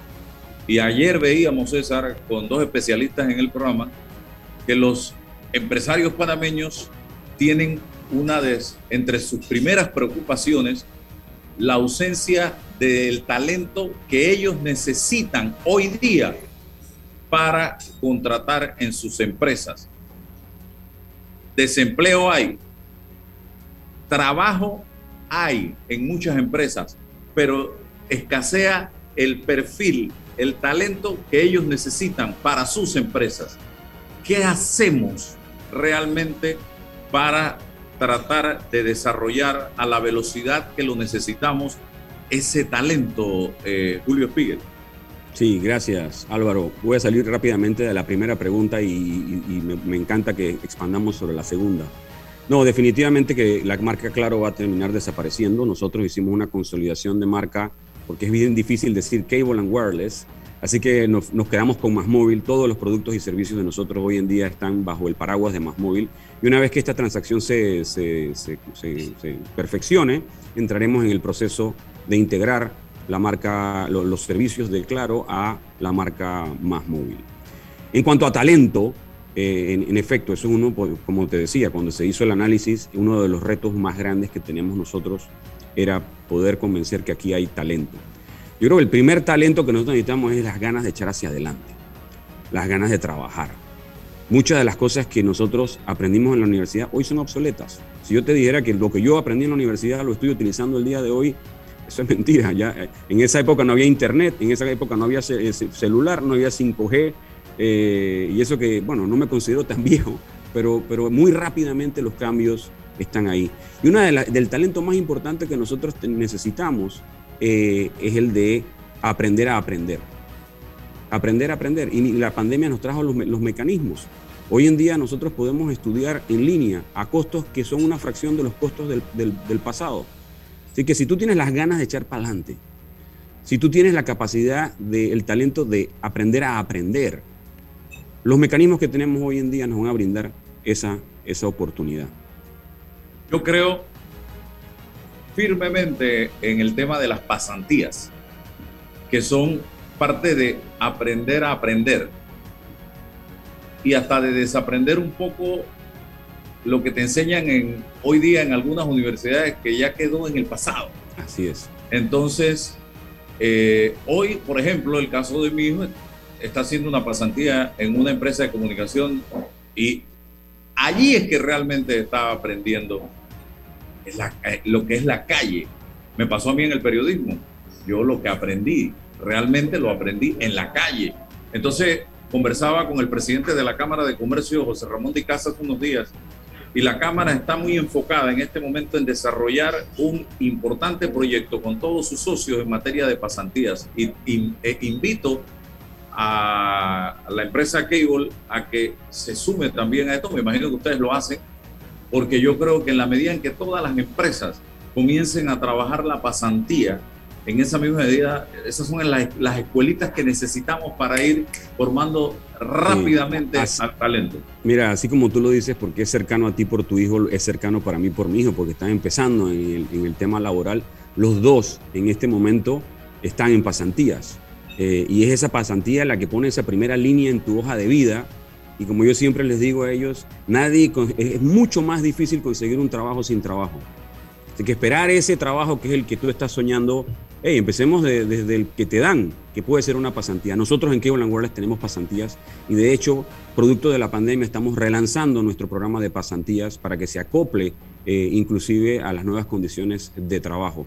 Y ayer veíamos, César, con dos especialistas en el programa, que los empresarios panameños tienen una de, entre sus primeras preocupaciones, la ausencia del talento que ellos necesitan hoy día para contratar en sus empresas. Desempleo hay, Trabajo hay en muchas empresas, pero escasea el perfil, el talento que ellos necesitan para sus empresas. ¿Qué hacemos realmente para tratar de desarrollar a la velocidad que lo necesitamos ese talento, eh, Julio Spiegel? Sí, gracias Álvaro. Voy a salir rápidamente de la primera pregunta y, me, encanta que expandamos sobre la segunda. No, definitivamente que la marca Claro va a terminar desapareciendo. Nosotros hicimos una consolidación de marca porque es bien difícil decir cable and wireless. Así que nos, quedamos con Más Móvil. Todos los productos y servicios de nosotros hoy en día están bajo el paraguas de Más Móvil. Y una vez que esta transacción se, se, se perfeccione, entraremos en el proceso de integrar la marca, los servicios de Claro a la marca Más Móvil. En cuanto a talento, eh, en, efecto, eso es uno, pues, como te decía, cuando se hizo el análisis, uno de los retos más grandes que tenemos nosotros era poder convencer que aquí hay talento. Yo creo que el primer talento que nosotros necesitamos es las ganas de echar hacia adelante, las ganas de trabajar. Muchas de las cosas que nosotros aprendimos en la universidad hoy son obsoletas. Si yo te dijera que lo que yo aprendí en la universidad lo estoy utilizando el día de hoy, eso es mentira. Ya, eh, en esa época no había internet, en esa época no había eh, celular, no había 5G, eh, y eso que, bueno, no me considero tan viejo, pero, pero muy rápidamente los cambios están ahí. Y una de del talento más importante que nosotros necesitamos eh, es el de aprender a aprender. Aprender a aprender. Y la pandemia nos trajo los, los mecanismos. Hoy en día nosotros podemos estudiar en línea a costos que son una fracción de los costos del, del pasado. Así que si tú tienes las ganas de echar para adelante, si tú tienes la capacidad del talento de aprender a aprender, los mecanismos que tenemos hoy en día nos van a brindar esa, esa oportunidad. Yo creo firmemente en el tema de las pasantías, que son parte de aprender a aprender y hasta de desaprender un poco lo que te enseñan en, hoy día en algunas universidades que ya quedó en el pasado. Así es. Entonces, eh, hoy, por ejemplo, el caso de mi hijo está haciendo una pasantía en una empresa de comunicación y allí es que realmente estaba aprendiendo eh, lo que es la calle. Me pasó a mí en el periodismo. Yo lo que aprendí, realmente lo aprendí en la calle. Entonces, conversaba con el presidente de la Cámara de Comercio, José Ramón de Casas, unos días, y la Cámara está muy enfocada en este momento en desarrollar un importante proyecto con todos sus socios en materia de pasantías. Y, e invito a la empresa Cable a que se sume también a esto. Me imagino que ustedes lo hacen, porque yo creo que en la medida en que todas las empresas comiencen a trabajar la pasantía, en esa misma medida, esas son las, las escuelitas que necesitamos para ir formando rápidamente al talento. Mira, así como tú lo dices, porque es cercano a ti por tu hijo, es cercano para mí por mi hijo, porque están empezando en el, en el tema laboral. Los dos en este momento están en pasantías. Eh, y es esa pasantía la que pone esa primera línea en tu hoja de vida. Y como yo siempre les digo a ellos, nadie, es mucho más difícil conseguir un trabajo sin trabajo. Así que esperar ese trabajo que es el que tú estás soñando, hey, empecemos desde el que te dan, que puede ser una pasantía. Nosotros en Cable Wireless tenemos pasantías y de hecho, producto de la pandemia, estamos relanzando nuestro programa de pasantías para que se acople eh, inclusive a las nuevas condiciones de trabajo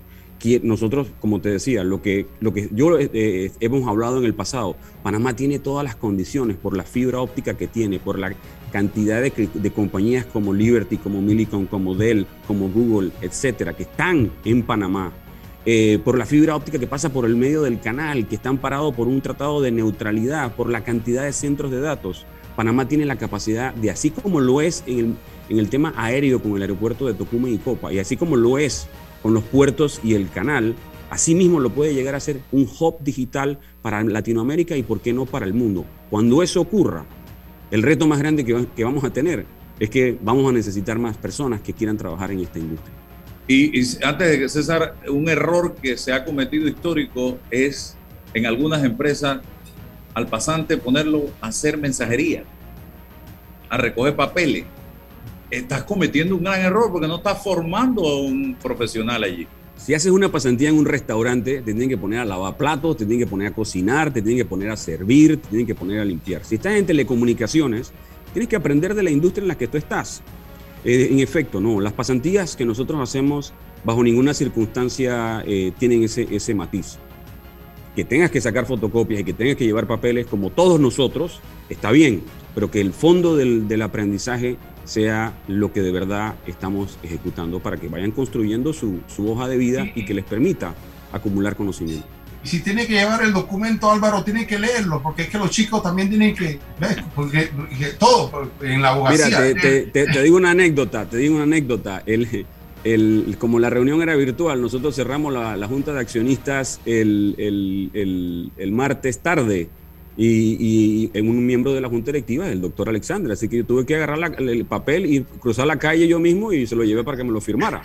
nosotros, como te decía, lo que, lo que yo eh, eh, hemos hablado en el pasado, Panamá tiene todas las condiciones por la fibra óptica que tiene, por la cantidad de, compañías como Liberty, como Millicom, como Dell, como Google, etcétera, que están en Panamá eh, por la fibra óptica que pasa por el medio del canal, que está amparado por un tratado de neutralidad, por la cantidad de centros de datos. Panamá tiene la capacidad de, así como lo es en el, tema aéreo con el aeropuerto de Tocumen y Copa, y así como lo es con los puertos y el canal, así mismo lo puede llegar a ser un hub digital para Latinoamérica y por qué no para el mundo. Cuando eso ocurra, el reto más grande que vamos a tener es que vamos a necesitar más personas que quieran trabajar en esta industria. Y, antes de que César, un error que se ha cometido histórico es en algunas empresas al pasante ponerlo a hacer mensajería, a recoger papeles. Estás cometiendo un gran error porque no estás formando a un profesional allí. Si haces una pasantía en un restaurante, te tienen que poner a lavar platos, te tienen que poner a cocinar, te tienen que poner a servir, te tienen que poner a limpiar. Si estás en telecomunicaciones, tienes que aprender de la industria en la que tú estás. Eh, en efecto, no, las pasantías que nosotros hacemos bajo ninguna circunstancia eh, tienen ese, ese matiz. Que tengas que sacar fotocopias y que tengas que llevar papeles como todos nosotros, está bien, pero que el fondo del, del aprendizaje sea lo que de verdad estamos ejecutando para que vayan construyendo su, su hoja de vida y que les permita acumular conocimiento. Y si tiene que llevar el documento, Álvaro, tiene que leerlo, porque es que los chicos también tienen que, porque, todo en la abogacía. Mira, te, te, te, digo una anécdota, te digo una anécdota. El, el, como la reunión era virtual, nosotros cerramos la, la junta de accionistas el, el, el martes tarde y, y, un miembro de la junta directiva, el doctor Alexander. Así que yo tuve que agarrar la, el papel y cruzar la calle yo mismo y se lo llevé para que me lo firmara.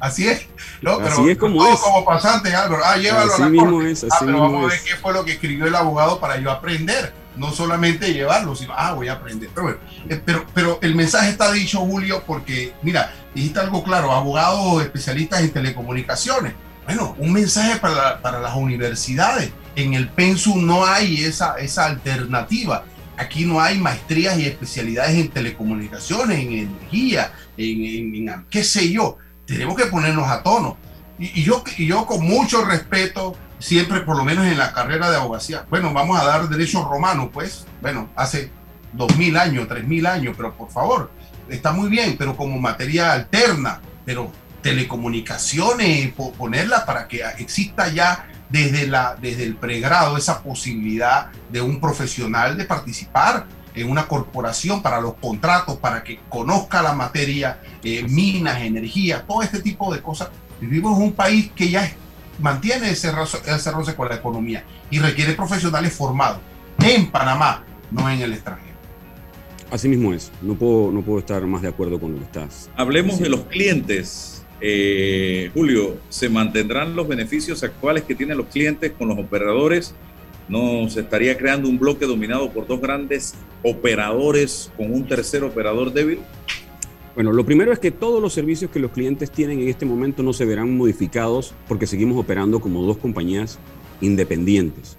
Así es, ¿no? Pero así es como es. como pasante, Álvaro. Ah, llévalo así a la mismo corte. es, ah, pero mismo vamos a ver qué fue lo que escribió el abogado para yo aprender. No solamente llevarlo, sino, ah, voy a aprender. Pero bueno, eh, pero, pero el mensaje está dicho, Julio, porque, mira, dijiste algo claro, abogados especialistas en telecomunicaciones. Bueno, un mensaje para, la- para las universidades. En el Pensum no hay esa, esa alternativa. Aquí no hay maestrías y especialidades en telecomunicaciones, en energía, en, en- en qué sé yo. Tenemos que ponernos a tono. Y, y yo, y yo con mucho respeto, siempre por lo menos en la carrera de abogacía, bueno, vamos a dar derecho romano, pues, bueno, hace dos mil años, tres mil años, pero por favor, está muy bien, pero como materia alterna, pero telecomunicaciones, po- ponerla para que exista ya desde, la, desde el pregrado esa posibilidad de un profesional de participar en una corporación para los contratos, para que conozca la materia, eh, minas, energía, todo este tipo de cosas. Vivimos en un país que ya mantiene ese roce, ese roce con la economía y requiere profesionales formados en Panamá, no en el extranjero. Así mismo es. No puedo, no puedo estar más de acuerdo con lo que estás. Hablemos de los clientes. Eh, Julio, ¿se mantendrán los beneficios actuales que tienen los clientes con los operadores? ¿No se estaría creando un bloque dominado por dos grandes operadores con un tercer operador débil? Bueno, lo primero es que todos los servicios que los clientes tienen en este momento no se verán modificados porque seguimos operando como dos compañías independientes.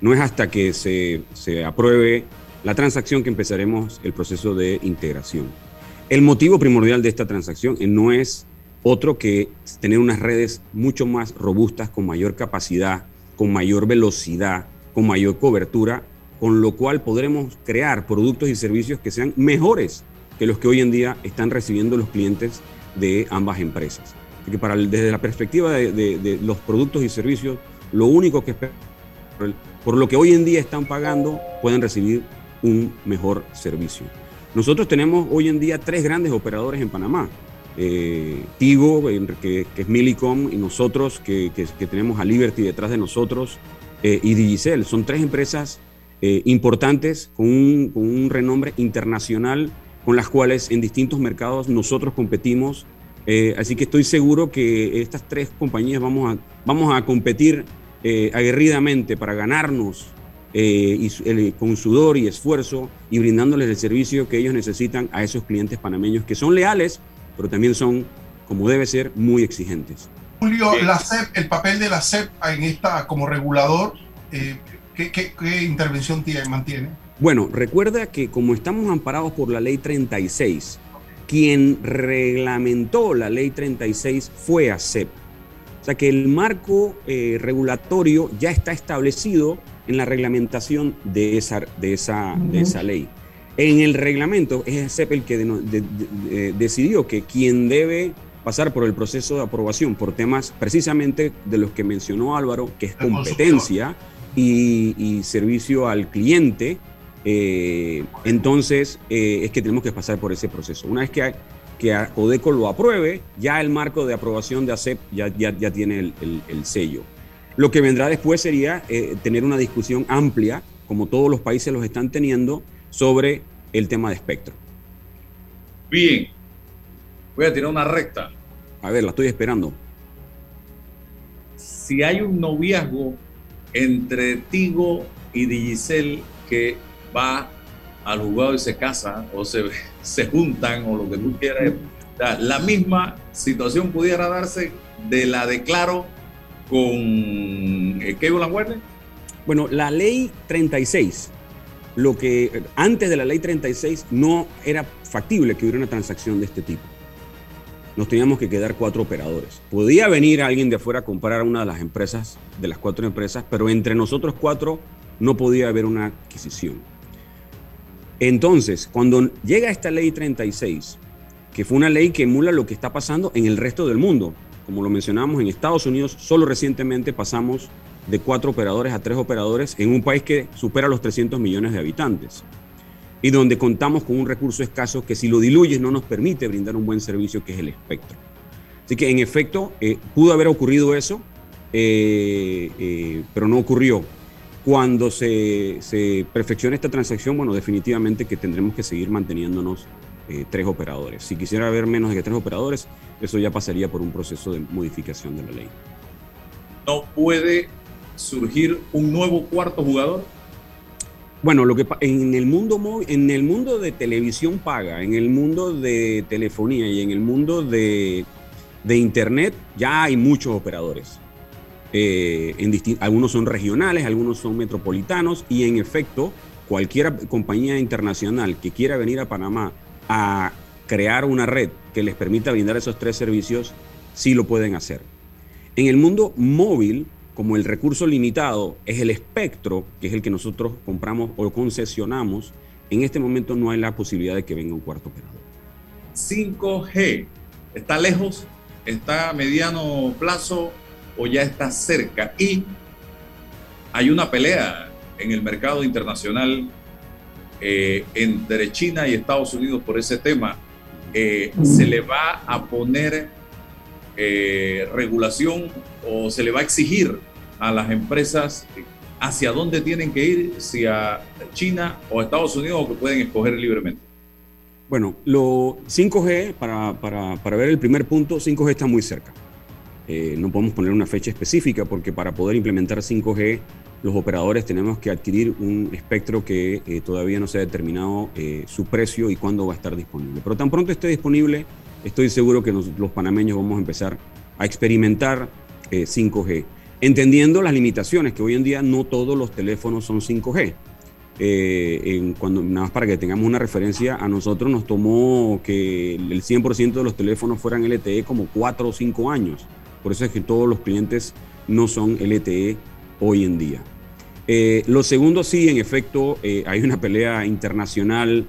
No es hasta que se, se apruebe la transacción que empezaremos el proceso de integración. El motivo primordial de esta transacción eh, no es otro que tener unas redes mucho más robustas, con mayor capacidad, con mayor velocidad, con mayor cobertura, con lo cual podremos crear productos y servicios que sean mejores que los que hoy en día están recibiendo los clientes de ambas empresas. Así para desde la perspectiva de, los productos y servicios, lo único que por, lo que hoy en día están pagando, pueden recibir un mejor servicio. Nosotros tenemos hoy en día tres grandes operadores en Panamá. Eh, Tigo, que, es Millicom, y nosotros, que tenemos a Liberty detrás de nosotros, eh, y Digicel. Son tres empresas eh, importantes con un, renombre internacional con las cuales en distintos mercados nosotros competimos. Eh, así que estoy seguro que estas tres compañías vamos a, vamos a competir aguerridamente para ganarnos con sudor y esfuerzo y brindándoles el servicio que ellos necesitan a esos clientes panameños que son leales, pero también son, como debe ser, muy exigentes. Julio, la CEP, el papel de la CEP en esta como regulador, eh, ¿qué, qué- qué intervención tiene, mantiene? Bueno, recuerda que como estamos amparados por la ley 36, quien reglamentó la ley 36 fue ACEP. O sea que el marco eh, regulatorio ya está establecido en la reglamentación de esa, de esa, de esa ley. En el reglamento es ACEP el que de- de- de- decidió que quien debe pasar por el proceso de aprobación por temas precisamente de los que mencionó Álvaro, que es competencia y, servicio al cliente. Eh, entonces, eh, es que tenemos que pasar por ese proceso. Una vez que, que Codeco lo apruebe, ya el marco de aprobación de ACEP ya, ya, ya tiene el, el, sello. Lo que vendrá después sería eh, tener una discusión amplia, como todos los países los están teniendo, sobre el tema de espectro. Bien, voy a tirar una recta. A ver, la estoy esperando. Si hay un noviazgo entre Tigo y Digicel que va al juzgado y se casan o se, se juntan o lo que tú quieras, la misma situación pudiera darse de la de Claro con eh, Cable Warner. Bueno, la ley 36 lo que antes de la ley 36 no era factible que hubiera una transacción de este tipo. Nos teníamos que quedar cuatro operadores. Podía venir alguien de afuera a comprar una de las empresas, de las cuatro empresas, pero entre nosotros cuatro no podía haber una adquisición. Entonces, cuando llega esta ley 36, que fue una ley que emula lo que está pasando en el resto del mundo, como lo mencionamos en Estados Unidos, solo recientemente pasamos de cuatro operadores a tres operadores en un país que supera los 300 millones de habitantes y donde contamos con un recurso escaso que si lo diluyes no nos permite brindar un buen servicio que es el espectro. Así que en efecto eh, pudo haber ocurrido eso, eh, eh, pero no ocurrió. Cuando se, se, perfeccione esta transacción, bueno, definitivamente que tendremos que seguir manteniéndonos tres operadores. Si quisiera haber menos de tres operadores, eso ya pasaría por un proceso de modificación de la ley. No puede surgir un nuevo cuarto jugador? Bueno, lo que en el mundo en el mundo de televisión paga, en el mundo de telefonía y en el mundo de, internet ya hay muchos operadores. Eh, en algunos son regionales, algunos son metropolitanos y en efecto cualquier compañía internacional que quiera venir a Panamá a crear una red que les permita brindar esos tres servicios, sí lo pueden hacer. En el mundo móvil como el recurso limitado es el espectro, que es el que nosotros compramos o concesionamos, en este momento no hay la posibilidad de que venga un cuarto operador. 5G, ¿está lejos? ¿Está a mediano plazo o ya está cerca? Y hay una pelea en el mercado internacional eh, entre China y Estados Unidos por ese tema. Eh, ¿Se le va a poner eh, regulación o se le va a exigir a las empresas hacia dónde tienen que ir, si a China o a Estados Unidos o que pueden escoger libremente? Bueno, lo 5G, para, para, para ver el primer punto, 5G está muy cerca. Eh, no podemos poner una fecha específica porque para poder implementar 5G, los operadores tenemos que adquirir un espectro que eh, todavía no se ha determinado su precio y cuándo va a estar disponible. Pero tan pronto esté disponible, estoy seguro que los panameños vamos a empezar a experimentar 5G, eh, entendiendo las limitaciones, que hoy en día no todos los teléfonos son 5G. Eh, en cuando, nada más para que tengamos una referencia, a nosotros nos tomó que el 100% de los teléfonos fueran LTE como 4 o 5 años. Por eso es que todos los clientes no son LTE hoy en día. Eh, lo segundo, sí, en efecto, hay una pelea internacional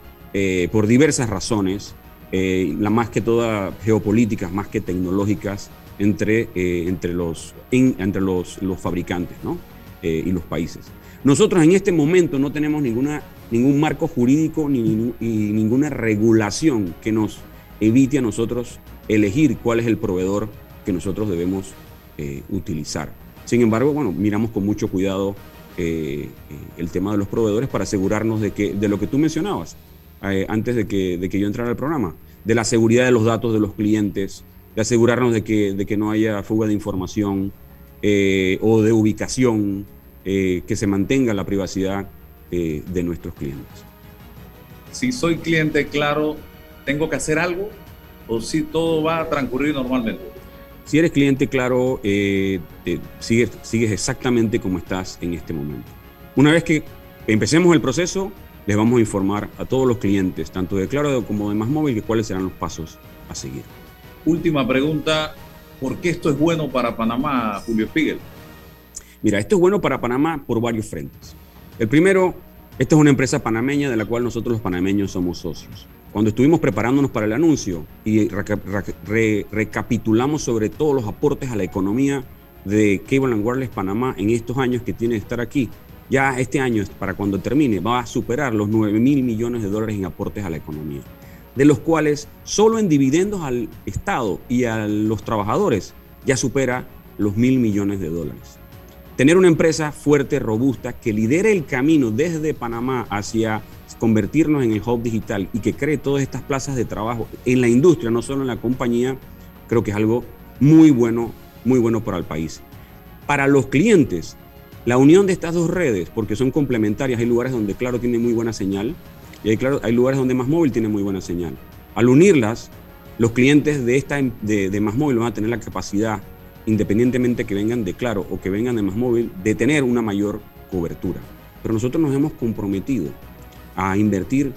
por diversas razones. Eh, la más que todas geopolíticas, más que tecnológicas, entre, eh, entre, los, entre los, los fabricantes eh, y los países. Nosotros en este momento no tenemos ninguna, ningún marco jurídico ni, ninguna regulación que nos evite a nosotros elegir cuál es el proveedor que nosotros debemos utilizar. Sin embargo, bueno, miramos con mucho cuidado el tema de los proveedores para asegurarnos de, que, de lo que tú mencionabas antes de que, de que yo entrara al programa de la seguridad de los datos de los clientes, de asegurarnos de que, de que no haya fuga de información eh, o de ubicación, eh, que se mantenga la privacidad eh, de nuestros clientes. Si soy cliente, claro, ¿tengo que hacer algo o si todo va a transcurrir normalmente? Si eres cliente, claro, sigues, sigues exactamente como estás en este momento. Una vez que empecemos el proceso, les vamos a informar a todos los clientes, tanto de Claro como de Más Móvil, cuáles serán los pasos a seguir. Última pregunta, ¿por qué esto es bueno para Panamá, Julio Spiegel? Mira, esto es bueno para Panamá por varios frentes. El primero, esta es una empresa panameña de la cual nosotros los panameños somos socios. Cuando estuvimos preparándonos para el anuncio y recapitulamos sobre todos los aportes a la economía de Cable and Wireless Panamá en estos años que tiene que estar aquí, ya este año, para cuando termine, va a superar los 9 mil millones de dólares en aportes a la economía, de los cuales solo en dividendos al Estado y a los trabajadores ya supera los mil millones de dólares. Tener una empresa fuerte, robusta, que lidere el camino desde Panamá hacia convertirnos en el hub digital y que cree todas estas plazas de trabajo en la industria, no solo en la compañía, creo que es algo muy bueno, muy bueno para el país. Para los clientes, la unión de estas dos redes, porque son complementarias, hay lugares donde Claro tiene muy buena señal y hay, claro, hay lugares donde Más Móvil tiene muy buena señal. Al unirlas, los clientes de, esta, de, de Más Móvil van a tener la capacidad independientemente que vengan de Claro o que vengan de Más Móvil, de tener una mayor cobertura. Pero nosotros nos hemos comprometido a invertir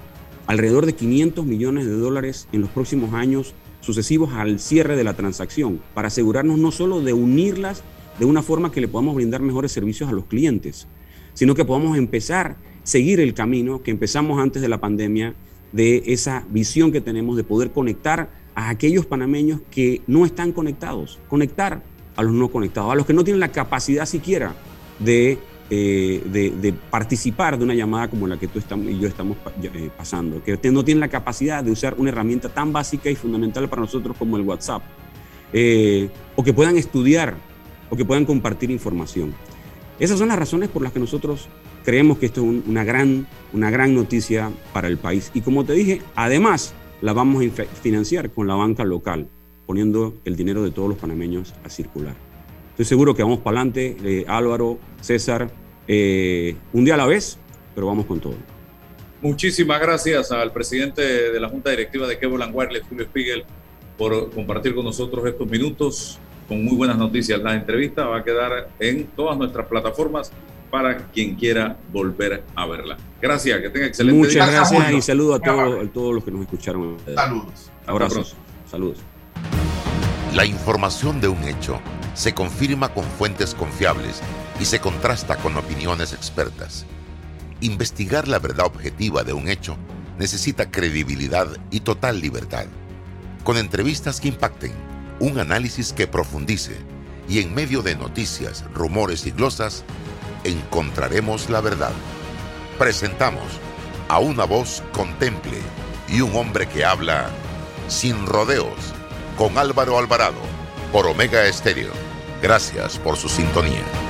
alrededor de 500 millones de dólares en los próximos años sucesivos al cierre de la transacción, para asegurarnos no solo de unirlas de una forma que le podamos brindar mejores servicios a los clientes, sino que podamos empezar, seguir el camino que empezamos antes de la pandemia, de esa visión que tenemos de poder conectar a aquellos panameños que no están conectados, conectar a los no conectados, a los que no tienen la capacidad siquiera de, eh, de, participar de una llamada como la que tú y yo estamos eh, pasando, que no tienen la capacidad de usar una herramienta tan básica y fundamental para nosotros como el WhatsApp, eh, o que puedan estudiar, o que puedan compartir información. Esas son las razones por las que nosotros creemos que esto es una, gran, una gran noticia para el país. Y como te dije, además la vamos a financiar con la banca local poniendo el dinero de todos los panameños a circular. Estoy seguro que vamos para adelante, eh, Álvaro, César, eh, un día a la vez, pero vamos con todo. Muchísimas gracias al presidente de la Junta Directiva de Cable Wireless, Julio Spiegel, por compartir con nosotros estos minutos con muy buenas noticias. La entrevista va a quedar en todas nuestras plataformas para quien quiera volver a verla. Gracias, que tenga excelente Muchas gracias y saludo a todos, a todos los que nos escucharon. Saludos. Abrazos. Saludos. La información de un hecho se confirma con fuentes confiables y se contrasta con opiniones expertas. Investigar la verdad objetiva de un hecho necesita credibilidad y total libertad. Con entrevistas que impacten, un análisis que profundice y en medio de noticias, rumores y glosas, encontraremos la verdad. Presentamos a una voz contemple y un hombre que habla sin rodeos con Álvaro Alvarado por Omega Estéreo. Gracias por su sintonía.